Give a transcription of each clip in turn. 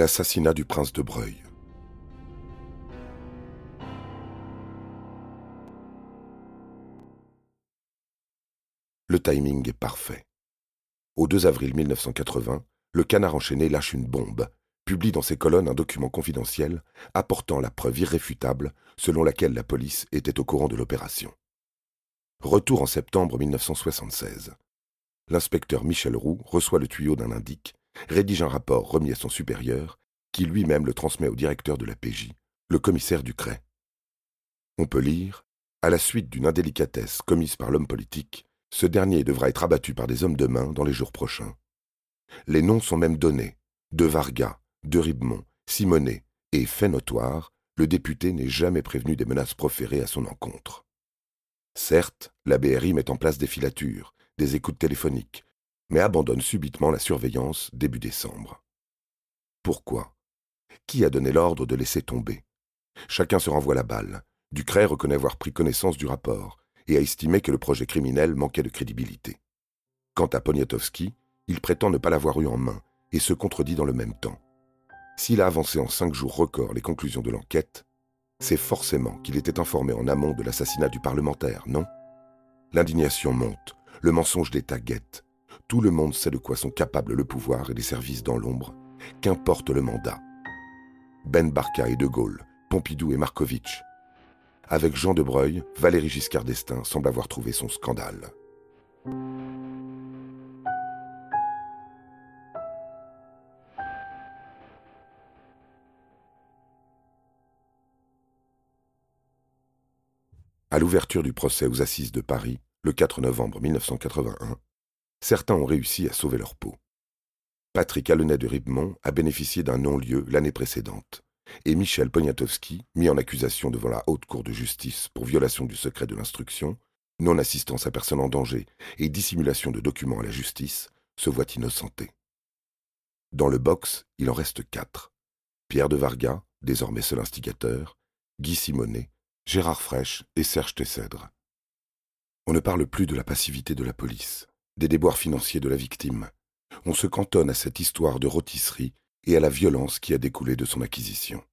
L'assassinat du prince de Breuil. Le timing est parfait. Au 2 avril 1980, le canard enchaîné lâche une bombe, publie dans ses colonnes un document confidentiel apportant la preuve irréfutable selon laquelle la police était au courant de l'opération. Retour en septembre 1976. L'inspecteur Michel Roux reçoit le tuyau d'un indique, rédige un rapport remis à son supérieur, qui lui-même le transmet au directeur de la PJ, le commissaire Ducret. On peut lire À la suite d'une indélicatesse commise par l'homme politique, ce dernier devra être abattu par des hommes de main dans les jours prochains. Les noms sont même donnés de Varga, de Ribemont, Simonet, et, fait notoire, le député n'est jamais prévenu des menaces proférées à son encontre. Certes, la BRI met en place des filatures, des écoutes téléphoniques, mais abandonne subitement la surveillance début décembre. Pourquoi? Qui a donné l'ordre de laisser tomber? Chacun se renvoie la balle. Ducret reconnaît avoir pris connaissance du rapport et a estimé que le projet criminel manquait de crédibilité. Quant à Poniatowski, il prétend ne pas l'avoir eu en main et se contredit dans le même temps. S'il a avancé en cinq jours records les conclusions de l'enquête, c'est forcément qu'il était informé en amont de l'assassinat du parlementaire, non? L'indignation monte, le mensonge d'État guette. Tout le monde sait de quoi sont capables le pouvoir et les services dans l'ombre, qu'importe le mandat. Ben Barka et De Gaulle, Pompidou et Markovitch, avec Jean de Breuil, Valéry Giscard d'Estaing semble avoir trouvé son scandale. À l'ouverture du procès aux assises de Paris, le 4 novembre 1981, certains ont réussi à sauver leur peau. Patrick Allenay de Ribemont a bénéficié d'un non-lieu l'année précédente et Michel Poniatowski, mis en accusation devant la Haute Cour de justice pour violation du secret de l'instruction, non-assistance à personne en danger et dissimulation de documents à la justice, se voit innocenté. Dans le box, il en reste quatre. Pierre de Varga, désormais seul instigateur, Guy Simonet, Gérard Fraîche et Serge Tessèdre. On ne parle plus de la passivité de la police, des déboires financiers de la victime. On se cantonne à cette histoire de rôtisserie et à la violence qui a découlé de son acquisition.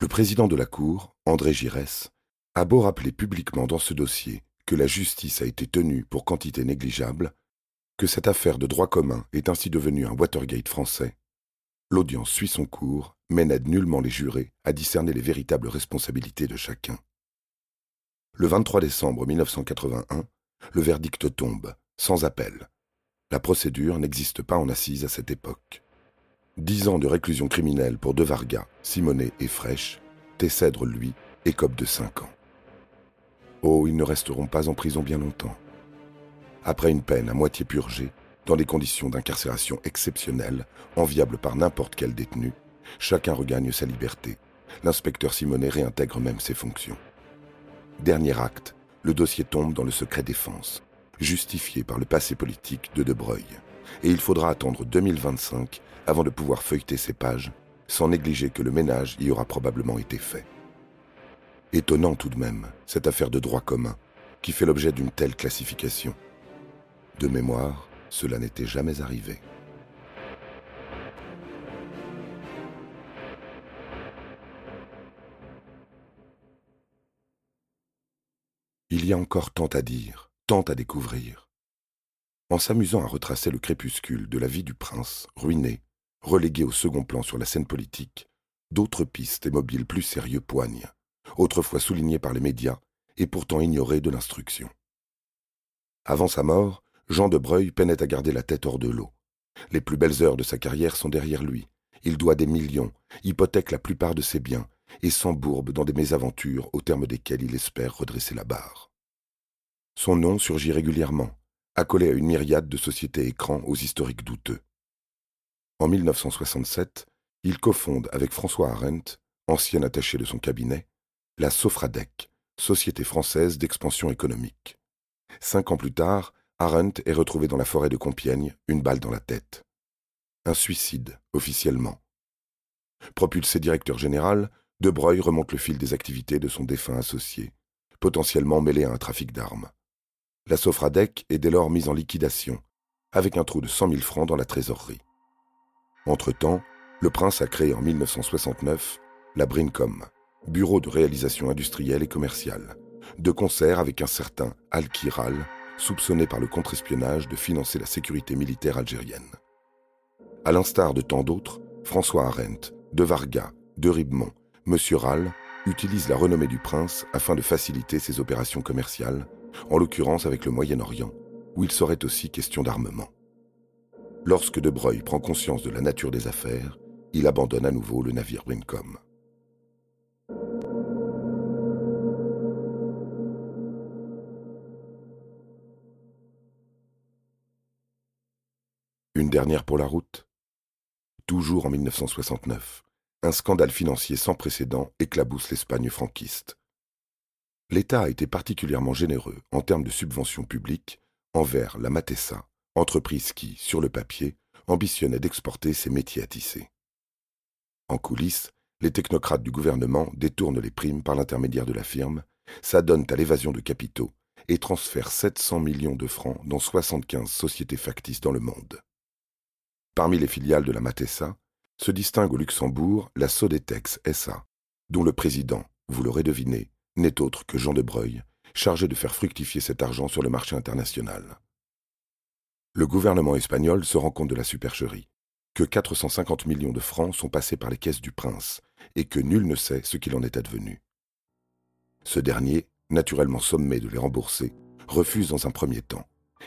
Le président de la Cour, André Giresse, a beau rappeler publiquement dans ce dossier que la justice a été tenue pour quantité négligeable, que cette affaire de droit commun est ainsi devenue un Watergate français, l'audience suit son cours, mais n'aide nullement les jurés à discerner les véritables responsabilités de chacun. Le 23 décembre 1981, le verdict tombe, sans appel. La procédure n'existe pas en assise à cette époque. Dix ans de réclusion criminelle pour De Varga, Simonet et Fraîche, Tessèdre, lui, écope de cinq ans. Oh, ils ne resteront pas en prison bien longtemps. Après une peine à moitié purgée, dans des conditions d'incarcération exceptionnelles, enviables par n'importe quel détenu, chacun regagne sa liberté. L'inspecteur Simonet réintègre même ses fonctions. Dernier acte, le dossier tombe dans le secret défense, justifié par le passé politique de De Breuil. Et il faudra attendre 2025 avant de pouvoir feuilleter ces pages, sans négliger que le ménage y aura probablement été fait. Étonnant tout de même, cette affaire de droit commun, qui fait l'objet d'une telle classification. De mémoire, cela n'était jamais arrivé. Il y a encore tant à dire, tant à découvrir. En s'amusant à retracer le crépuscule de la vie du prince, ruiné, relégué au second plan sur la scène politique, d'autres pistes et mobiles plus sérieux poignent, autrefois soulignés par les médias et pourtant ignorés de l'instruction. Avant sa mort, Jean de Breuil peinait à garder la tête hors de l'eau. Les plus belles heures de sa carrière sont derrière lui. Il doit des millions, hypothèque la plupart de ses biens, et s'embourbe dans des mésaventures au terme desquelles il espère redresser la barre. Son nom surgit régulièrement, accolé à une myriade de sociétés écrans aux historiques douteux. En 1967, il cofonde avec François Arendt, ancien attaché de son cabinet, la Sofradec, Société française d'expansion économique. Cinq ans plus tard, Arendt est retrouvé dans la forêt de Compiègne, une balle dans la tête. Un suicide, officiellement. Propulsé directeur général, De Breuil remonte le fil des activités de son défunt associé, potentiellement mêlé à un trafic d'armes. La Sofradec est dès lors mise en liquidation, avec un trou de cent mille francs dans la trésorerie. Entre-temps, le prince a créé en 1969 la Brincom, bureau de réalisation industrielle et commerciale, de concert avec un certain Al-Kiral, soupçonné par le contre-espionnage de financer la sécurité militaire algérienne. À l'instar de tant d'autres, François Arendt, De Varga, De Ribemont, M. Rall utilisent la renommée du prince afin de faciliter ses opérations commerciales, en l'occurrence avec le Moyen-Orient, où il serait aussi question d'armement. Lorsque De Breuil prend conscience de la nature des affaires, il abandonne à nouveau le navire Brincom. Une dernière pour la route Toujours en 1969, un scandale financier sans précédent éclabousse l'Espagne franquiste. L'État a été particulièrement généreux en termes de subventions publiques envers la Matessa, entreprise qui, sur le papier, ambitionnait d'exporter ses métiers à tisser. En coulisses, les technocrates du gouvernement détournent les primes par l'intermédiaire de la firme, s'adonnent à l'évasion de capitaux et transfèrent 700 millions de francs dans 75 sociétés factices dans le monde. Parmi les filiales de la Matessa, se distingue au Luxembourg la Sodetex SA, dont le président, vous l'aurez deviné, n'est autre que Jean de Breuil, chargé de faire fructifier cet argent sur le marché international. Le gouvernement espagnol se rend compte de la supercherie, que 450 millions de francs sont passés par les caisses du prince, et que nul ne sait ce qu'il en est advenu. Ce dernier, naturellement sommé de les rembourser, refuse dans un premier temps,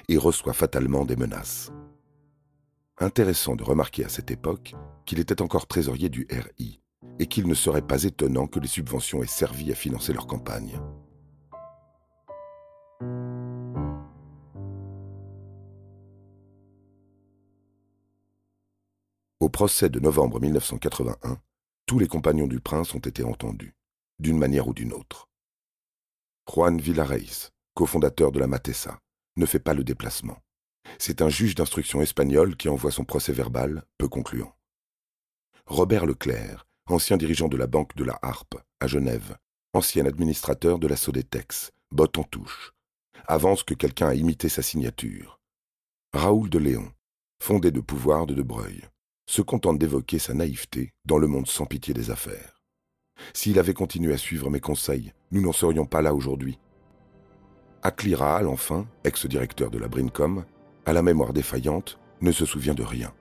et reçoit fatalement des menaces. Intéressant de remarquer à cette époque qu'il était encore trésorier du RI et qu'il ne serait pas étonnant que les subventions aient servi à financer leur campagne. Au procès de novembre 1981, tous les compagnons du prince ont été entendus, d'une manière ou d'une autre. Juan Villareis, cofondateur de la Matessa, ne fait pas le déplacement. C'est un juge d'instruction espagnol qui envoie son procès verbal, peu concluant. Robert Leclerc, ancien dirigeant de la Banque de la Harpe, à Genève, ancien administrateur de la Sodetex, botte en touche, avance que quelqu'un a imité sa signature. Raoul de Léon, fondé de pouvoir de De Breuil, se contente d'évoquer sa naïveté dans le monde sans pitié des affaires. S'il avait continué à suivre mes conseils, nous n'en serions pas là aujourd'hui. Akliral, enfin, ex-directeur de la Brincom, à la mémoire défaillante, ne se souvient de rien.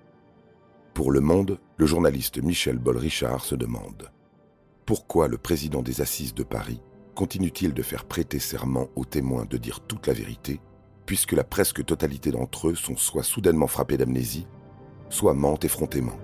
Pour Le Monde, le journaliste Michel Boll-Richard se demande. Pourquoi le président des Assises de Paris continue-t-il de faire prêter serment aux témoins de dire toute la vérité, puisque la presque totalité d'entre eux sont soit soudainement frappés d'amnésie, soit mentent effrontément?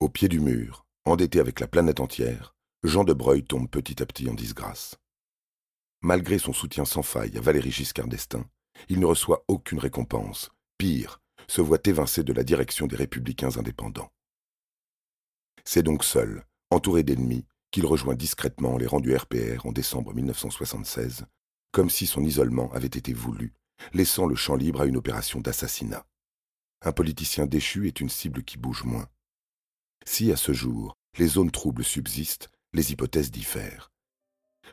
Au pied du mur, endetté avec la planète entière, Jean de Breuil tombe petit à petit en disgrâce. Malgré son soutien sans faille à Valéry Giscard d'Estaing, il ne reçoit aucune récompense. Pire, se voit évincé de la direction des républicains indépendants. C'est donc seul, entouré d'ennemis, qu'il rejoint discrètement les rangs du RPR en décembre 1976, comme si son isolement avait été voulu, laissant le champ libre à une opération d'assassinat. Un politicien déchu est une cible qui bouge moins. Si, à ce jour, les zones troubles subsistent, les hypothèses diffèrent.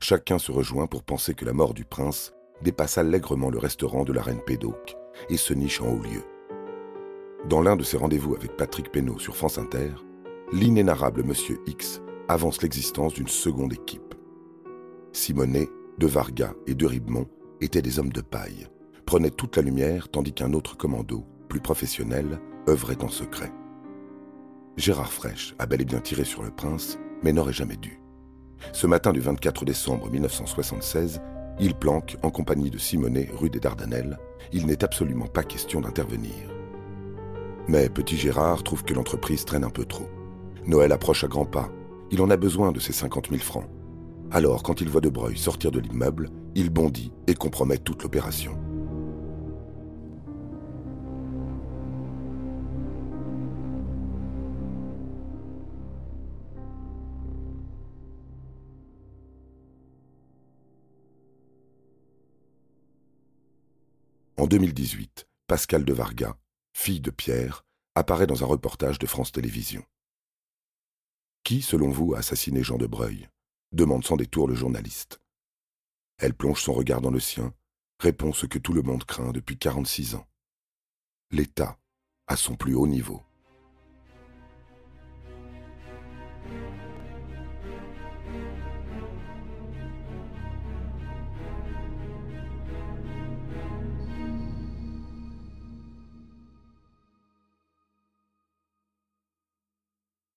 Chacun se rejoint pour penser que la mort du prince dépasse allègrement le restaurant de la reine Pédoc et se niche en haut lieu. Dans l'un de ses rendez-vous avec Patrick Penaud sur France Inter, l'inénarrable Monsieur X avance l'existence d'une seconde équipe. Simonet, De Varga et De Ribemont étaient des hommes de paille, prenaient toute la lumière tandis qu'un autre commando, plus professionnel, œuvrait en secret. Gérard Fraîche a bel et bien tiré sur le prince, mais n'aurait jamais dû. Ce matin du 24 décembre 1976, il planque en compagnie de Simonet rue des Dardanelles. Il n'est absolument pas question d'intervenir. Mais petit Gérard trouve que l'entreprise traîne un peu trop. Noël approche à grands pas. Il en a besoin de ses 50 000 francs. Alors, quand il voit De Breuil sortir de l'immeuble, il bondit et compromet toute l'opération. En 2018, Pascal de Varga, fille de Pierre, apparaît dans un reportage de France Télévisions. Qui, selon vous, a assassiné Jean de Breuil? demande sans détour le journaliste. Elle plonge son regard dans le sien, répond ce que tout le monde craint depuis 46 ans. L'État, à son plus haut niveau.